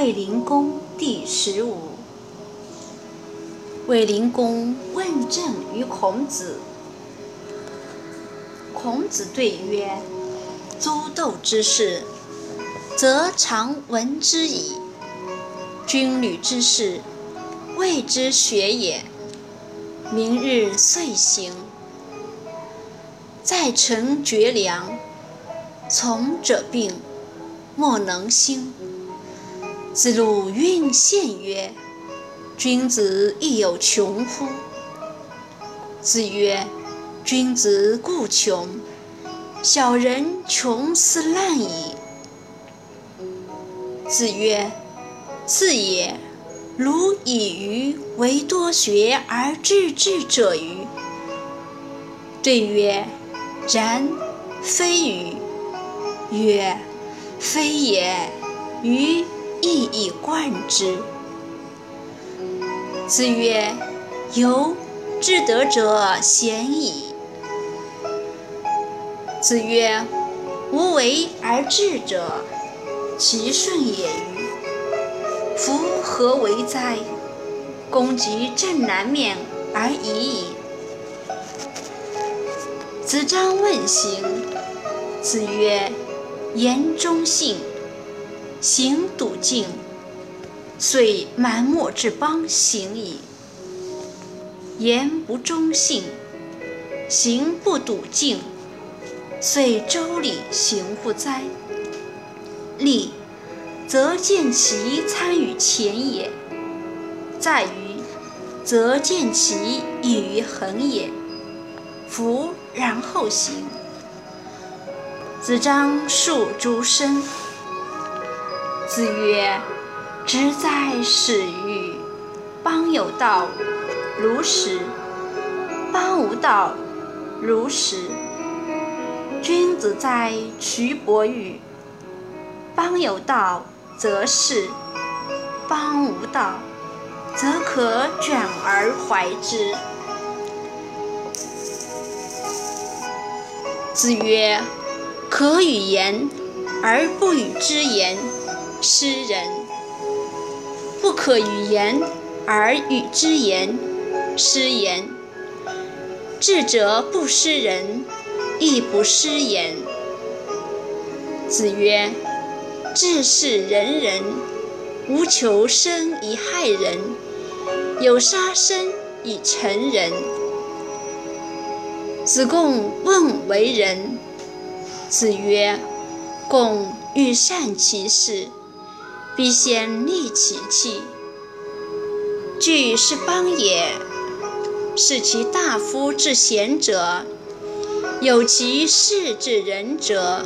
卫灵公第十五。卫灵公问政于孔子。孔子对曰：“诸斗之事，则常闻之矣；军旅之事，未之学也。明日遂行，在臣绝粮，从者病，莫能兴。”子路运献曰：“君子亦有穷乎？”子曰：“君子固穷，小人穷斯滥矣。”子曰：“次也，如以愚为多学而致知者与？”对曰：“然，非愚。”曰：“非也，愚。”亦以贯之。子曰：“由至德者鲜矣。”子曰：“无为而治者，其顺也与？夫何为哉？攻及正南面而已矣。”子张问行。子曰：“言忠信。”行笃敬，遂满漠之邦行矣。言不忠信，行不笃敬，遂周礼行乎哉？立，则见其参与前也；在于，则见其异于恒也。夫然后行。子张述诸身。子曰：“直在始于邦有道，如始；邦无道，如始。君子在蘧伯与。邦有道，则仕；邦无道，则可转而怀之。”子曰：“可与言而不与之言。”诗人不可与言而与之言，失言。智者不失人，亦不失言。子曰：“智是仁人，无求生以害人，有杀生以成仁。”子贡问为人。子曰：“贡欲善其事。”必先利其器。具是邦也，是其大夫之贤者，有其事之仁者。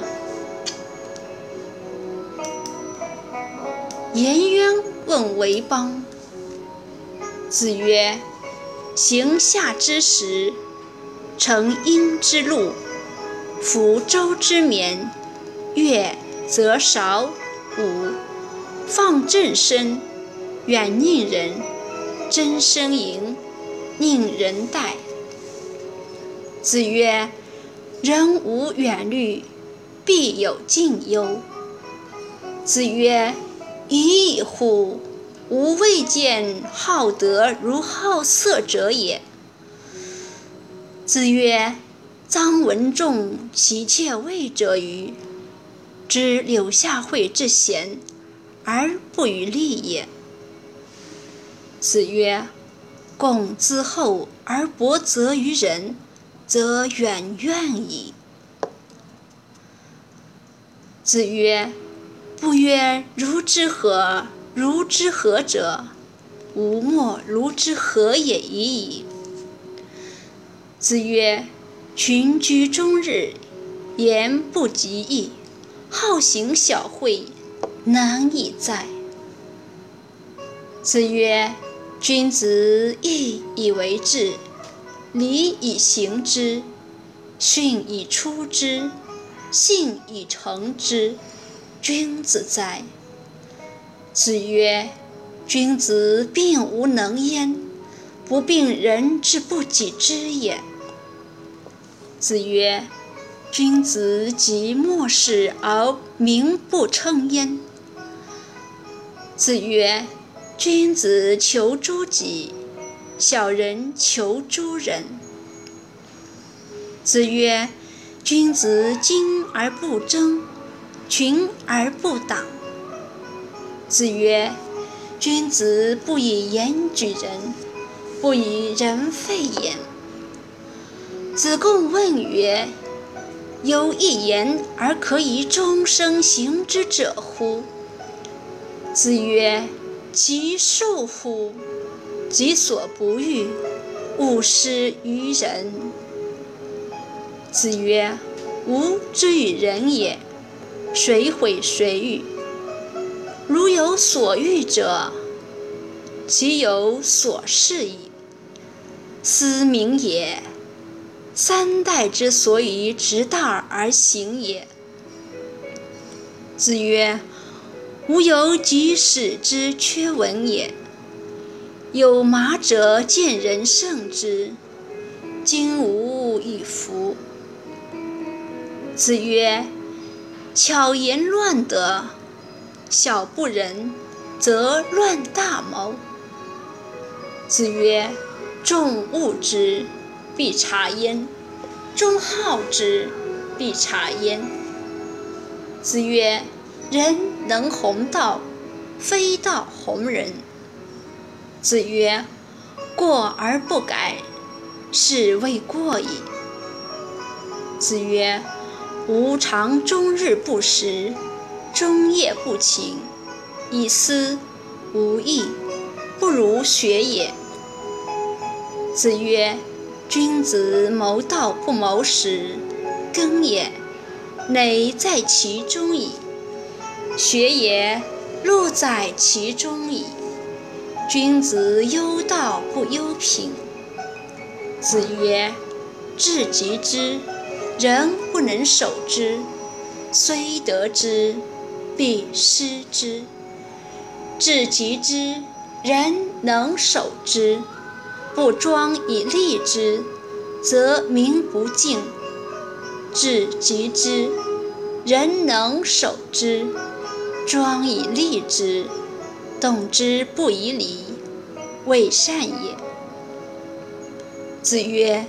颜渊问为邦。子曰：行夏之时，乘阴之路，服周之绵，乐则少，午。放正声，远佞人；真声盈，佞人待。子曰：“人无远虑，必有近忧。”子曰：“已矣乎！吾未见好德如好色者也。”子曰：“臧文仲其妾位者与？知柳下惠之贤。”而不与利也。子曰：“共之厚而薄责于人，则远怨矣。”子曰：“不曰如之何？如之何者？吾莫如之何也已矣。”子曰：“群居终日，言不及义，好行小惠。”难以哉！子曰：“君子义以为质，礼以行之，训以出之，信以成之。君子哉！”子曰：“君子并无能焉，不病人之不己知也。”子曰：“君子及莫世而名不称焉。”子曰：“君子求诸己，小人求诸人。”子曰：“君子精而不争，群而不党。”子曰：“君子不以言举人，不以人废言。”子贡问曰：“有一言而可以终生行之者乎？”子曰：“己恕乎！己所不欲，勿施于人。”子曰：“吾之于人也，谁毁谁欲？如有所欲者，其有所示矣。斯明也。三代之所以直道而行也。”子曰。吾有几使之缺文也。有马者见人胜之，今无以服。子曰：巧言乱德，小不忍则乱大谋。子曰：众恶之，必察焉；众好之，必察焉。子曰。人能弘道，非道弘人。子曰：“过而不改，是谓过矣。”子曰：“吾尝终日不食，终夜不寝，以思无益，不如学也。”子曰：“君子谋道不谋食，耕也，馁在其中矣。”学也，路在其中矣。君子忧道不忧贫。子曰：至极之，人不能守之，虽得之，必失之；至极之，人能守之，不庄以立之，则民不敬；至极之，人能守之。庄以立之，动之不以礼，未善也。子曰：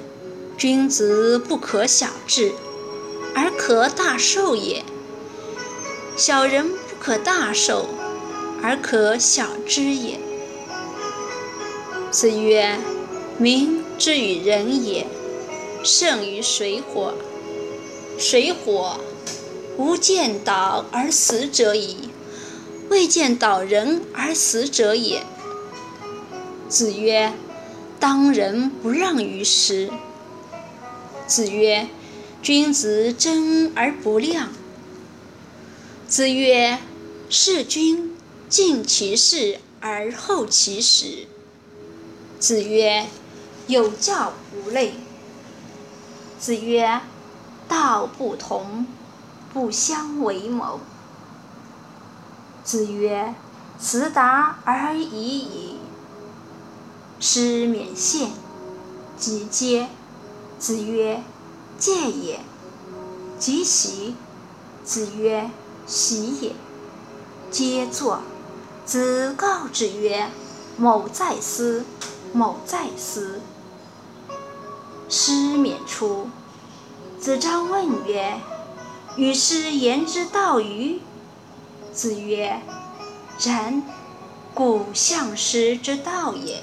君子不可小智，而可大受也；小人不可大受，而可小知也。子曰：民之与人也，胜于水火。水火。吾见导而死者矣，未见导人而死者也。子曰：当仁不让于时。子曰：君子争而不亮。子曰：事君尽其事而后其实。子曰：有教无类。子曰：道不同。不相为谋。子曰：“辞达而已矣。”师免献，即嗟。子曰：“戒也。”即席。子曰：“席也。”皆坐。子告之曰：“某在思，某在思。”师免出。子张问曰。与师言之道与？子曰：然，故相师之道也。